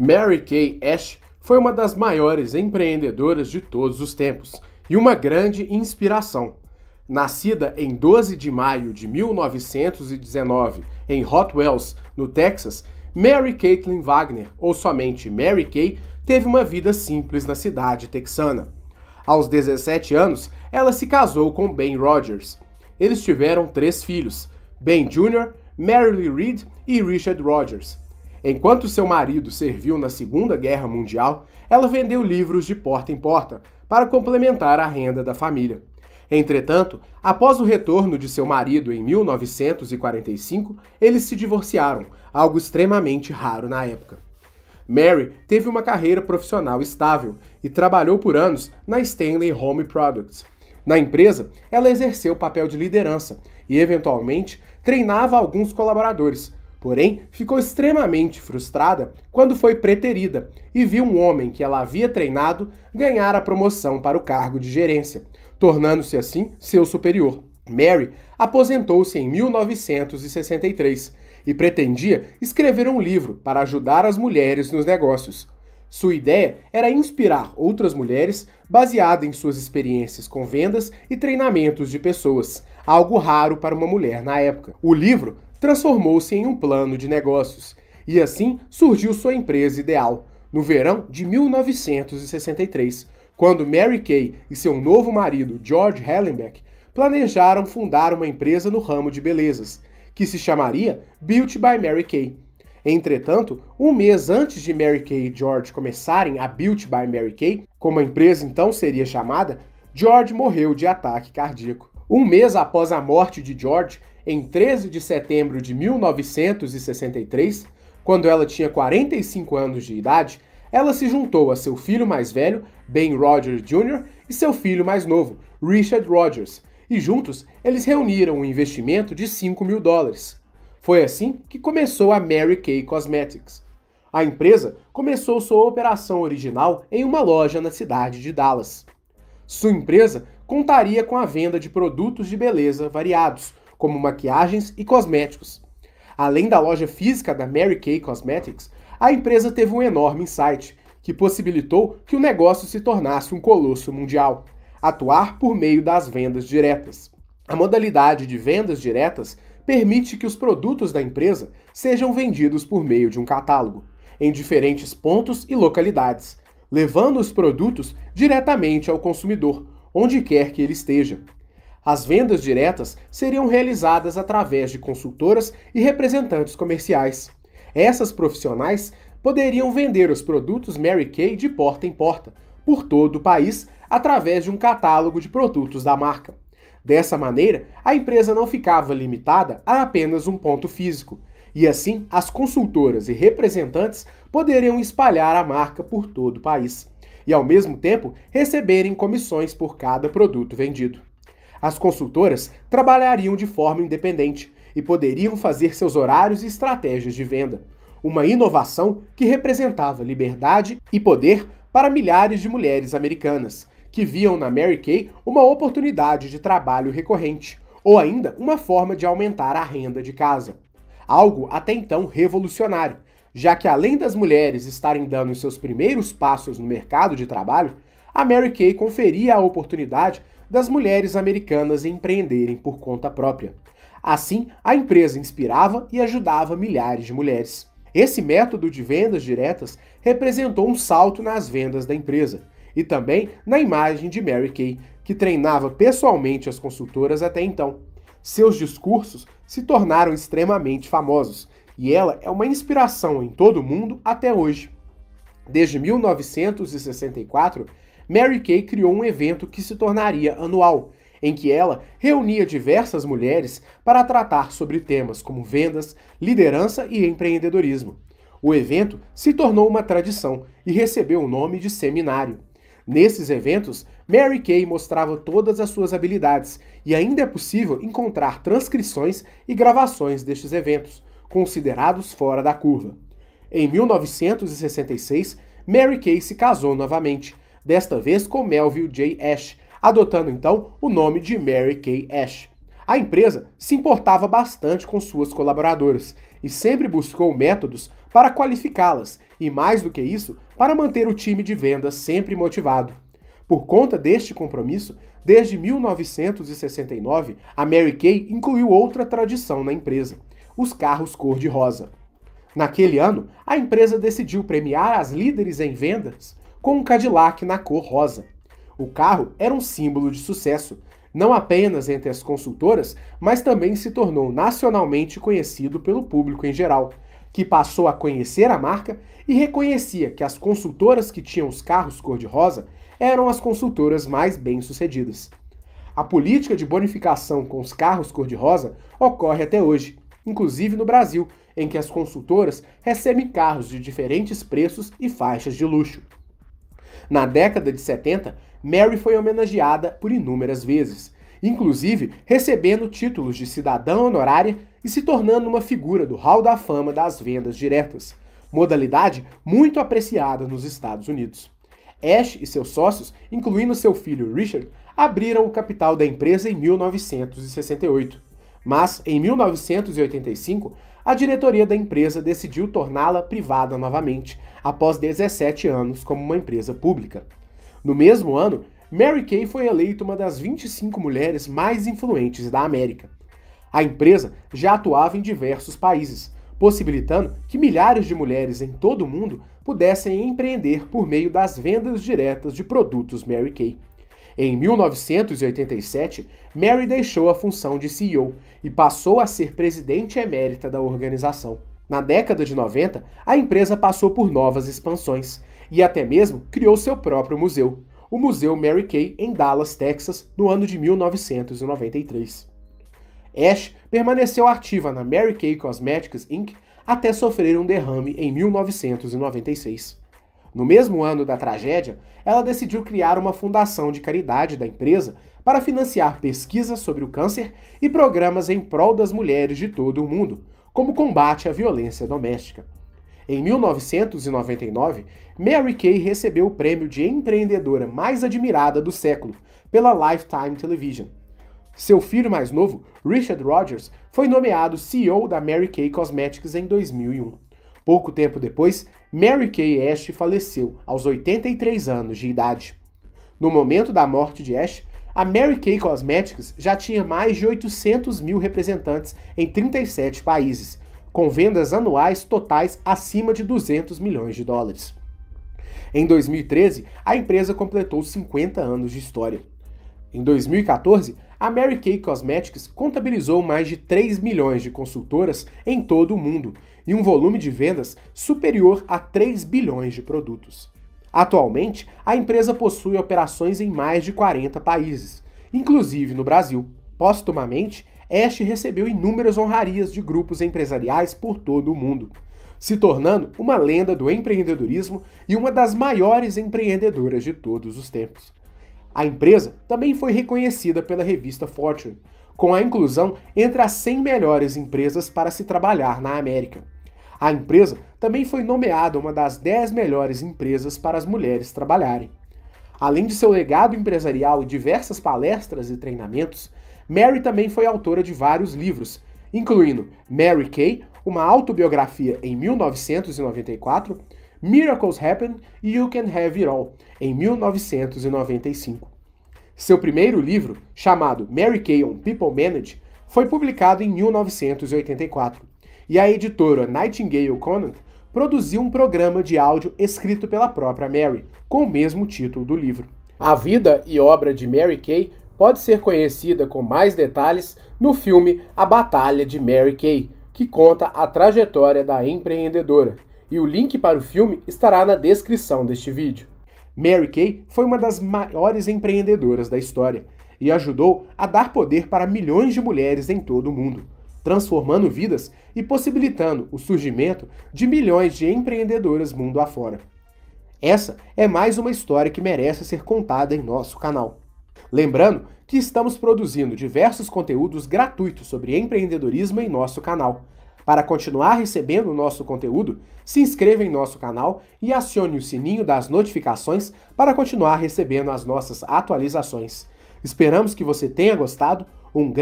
Mary Kay Ash foi uma das maiores empreendedoras de todos os tempos e uma grande inspiração. Nascida em 12 de maio de 1919 em Hot Wells, no Texas, Mary Caitlin Wagner, ou somente Mary Kay, teve uma vida simples na cidade texana. Aos 17 anos, ela se casou com Ben Rogers. Eles tiveram três filhos: Ben Jr., Mary Reed e Richard Rogers. Enquanto seu marido serviu na Segunda Guerra Mundial, ela vendeu livros de porta em porta para complementar a renda da família. Entretanto, após o retorno de seu marido em 1945, eles se divorciaram, algo extremamente raro na época. Mary teve uma carreira profissional estável e trabalhou por anos na Stanley Home Products. Na empresa, ela exerceu o papel de liderança e, eventualmente, treinava alguns colaboradores, Porém, ficou extremamente frustrada quando foi preterida e viu um homem que ela havia treinado ganhar a promoção para o cargo de gerência, tornando-se assim seu superior. Mary aposentou-se em 1963 e pretendia escrever um livro para ajudar as mulheres nos negócios. Sua ideia era inspirar outras mulheres baseada em suas experiências com vendas e treinamentos de pessoas, algo raro para uma mulher na época. O livro transformou-se em um plano de negócios. E assim surgiu sua empresa ideal, no verão de 1963, quando Mary Kay e seu novo marido, George Hellenbeck, planejaram fundar uma empresa no ramo de belezas, que se chamaria Beauty by Mary Kay. Entretanto, um mês antes de Mary Kay e George começarem a Beauty by Mary Kay, como a empresa então seria chamada, George morreu de ataque cardíaco. Um mês após a morte de George, em 13 de setembro de 1963, quando ela tinha 45 anos de idade, ela se juntou a seu filho mais velho, Ben Rogers Jr., e seu filho mais novo, Richard Rogers, e juntos eles reuniram um investimento de 5 mil dólares. Foi assim que começou a Mary Kay Cosmetics. A empresa começou sua operação original em uma loja na cidade de Dallas. Sua empresa contaria com a venda de produtos de beleza variados, como maquiagens e cosméticos. Além da loja física da Mary Kay Cosmetics, a empresa teve um enorme insight que possibilitou que o negócio se tornasse um colosso mundial: atuar por meio das vendas diretas. A modalidade de vendas diretas permite que os produtos da empresa sejam vendidos por meio de um catálogo, em diferentes pontos e localidades, levando os produtos diretamente ao consumidor, onde quer que ele esteja. As vendas diretas seriam realizadas através de consultoras e representantes comerciais. Essas profissionais poderiam vender os produtos Mary Kay de porta em porta, por todo o país, através de um catálogo de produtos da marca. Dessa maneira, a empresa não ficava limitada a apenas um ponto físico, e assim as consultoras e representantes poderiam espalhar a marca por todo o país, e ao mesmo tempo receberem comissões por cada produto vendido. As consultoras trabalhariam de forma independente e poderiam fazer seus horários e estratégias de venda. Uma inovação que representava liberdade e poder para milhares de mulheres americanas, que viam na Mary Kay uma oportunidade de trabalho recorrente, ou ainda uma forma de aumentar a renda de casa. Algo até então revolucionário, já que além das mulheres estarem dando seus primeiros passos no mercado de trabalho, a Mary Kay conferia a oportunidade das mulheres americanas empreenderem por conta própria. Assim, a empresa inspirava e ajudava milhares de mulheres. Esse método de vendas diretas representou um salto nas vendas da empresa e também na imagem de Mary Kay, que treinava pessoalmente as consultoras até então. Seus discursos se tornaram extremamente famosos e ela é uma inspiração em todo o mundo até hoje. Desde 1964, Mary Kay criou um evento que se tornaria anual, em que ela reunia diversas mulheres para tratar sobre temas como vendas, liderança e empreendedorismo. O evento se tornou uma tradição e recebeu o nome de seminário. Nesses eventos, Mary Kay mostrava todas as suas habilidades e ainda é possível encontrar transcrições e gravações destes eventos, considerados fora da curva. Em 1966, Mary Kay se casou novamente, desta vez com Melville J. Ash, adotando então o nome de Mary Kay Ash. A empresa se importava bastante com suas colaboradoras e sempre buscou métodos para qualificá-las e, mais do que isso, para manter o time de vendas sempre motivado. Por conta deste compromisso, desde 1969, a Mary Kay incluiu outra tradição na empresa: os carros cor-de-rosa. Naquele ano, a empresa decidiu premiar as líderes em vendas com um Cadillac na cor rosa. O carro era um símbolo de sucesso, não apenas entre as consultoras, mas também se tornou nacionalmente conhecido pelo público em geral, que passou a conhecer a marca e reconhecia que as consultoras que tinham os carros cor-de-rosa eram as consultoras mais bem-sucedidas. A política de bonificação com os carros cor-de-rosa ocorre até hoje, inclusive no Brasil, em que as consultoras recebem carros de diferentes preços e faixas de luxo. Na década de 70, Mary foi homenageada por inúmeras vezes, inclusive recebendo títulos de cidadã honorária e se tornando uma figura do Hall da Fama das vendas diretas, modalidade muito apreciada nos Estados Unidos. Ash e seus sócios, incluindo seu filho Richard, abriram o capital da empresa em 1968. Mas, em 1985, a diretoria da empresa decidiu torná-la privada novamente, após 17 anos como uma empresa pública. No mesmo ano, Mary Kay foi eleita uma das 25 mulheres mais influentes da América. A empresa já atuava em diversos países, possibilitando que milhares de mulheres em todo o mundo pudessem empreender por meio das vendas diretas de produtos Mary Kay. Em 1987, Mary deixou a função de CEO e passou a ser presidente emérita da organização. Na década de 90, a empresa passou por novas expansões e até mesmo criou seu próprio museu, o Museu Mary Kay, em Dallas, Texas, no ano de 1993. Ash permaneceu ativa na Mary Kay Cosmetics Inc. até sofrer um derrame em 1996. No mesmo ano da tragédia, ela decidiu criar uma fundação de caridade da empresa para financiar pesquisas sobre o câncer e programas em prol das mulheres de todo o mundo, como combate à violência doméstica. Em 1999, Mary Kay recebeu o prêmio de empreendedora mais admirada do século pela Lifetime Television. Seu filho mais novo, Richard Rogers, foi nomeado CEO da Mary Kay Cosmetics em 2001. Pouco tempo depois, Mary Kay Ash faleceu aos 83 anos de idade. No momento da morte de Ash, a Mary Kay Cosmetics já tinha mais de 800 mil representantes em 37 países, com vendas anuais totais acima de 200 milhões de dólares. Em 2013, a empresa completou 50 anos de história. Em 2014, a Mary Kay Cosmetics contabilizou mais de 3 milhões de consultoras em todo o mundo e um volume de vendas superior a 3 bilhões de produtos. Atualmente, a empresa possui operações em mais de 40 países, inclusive no Brasil. Postumamente, Ash recebeu inúmeras honrarias de grupos empresariais por todo o mundo, se tornando uma lenda do empreendedorismo e uma das maiores empreendedoras de todos os tempos. A empresa também foi reconhecida pela revista Fortune, com a inclusão entre as 100 melhores empresas para se trabalhar na América. A empresa também foi nomeada uma das 10 melhores empresas para as mulheres trabalharem. Além de seu legado empresarial e diversas palestras e treinamentos, Mary também foi autora de vários livros, incluindo Mary Kay, uma autobiografia em 1994, Miracles Happen e You Can Have It All, em 1995. Seu primeiro livro, chamado Mary Kay on People Manage, foi publicado em 1984, e a editora Nightingale Conant produziu um programa de áudio escrito pela própria Mary, com o mesmo título do livro. A vida e obra de Mary Kay pode ser conhecida com mais detalhes no filme A Batalha de Mary Kay, que conta a trajetória da empreendedora. E o link para o filme estará na descrição deste vídeo. Mary Kay foi uma das maiores empreendedoras da história e ajudou a dar poder para milhões de mulheres em todo o mundo, transformando vidas e possibilitando o surgimento de milhões de empreendedoras mundo afora. Essa é mais uma história que merece ser contada em nosso canal. Lembrando que estamos produzindo diversos conteúdos gratuitos sobre empreendedorismo em nosso canal. Para continuar recebendo o nosso conteúdo, se inscreva em nosso canal e acione o sininho das notificações para continuar recebendo as nossas atualizações. Esperamos que você tenha gostado. Um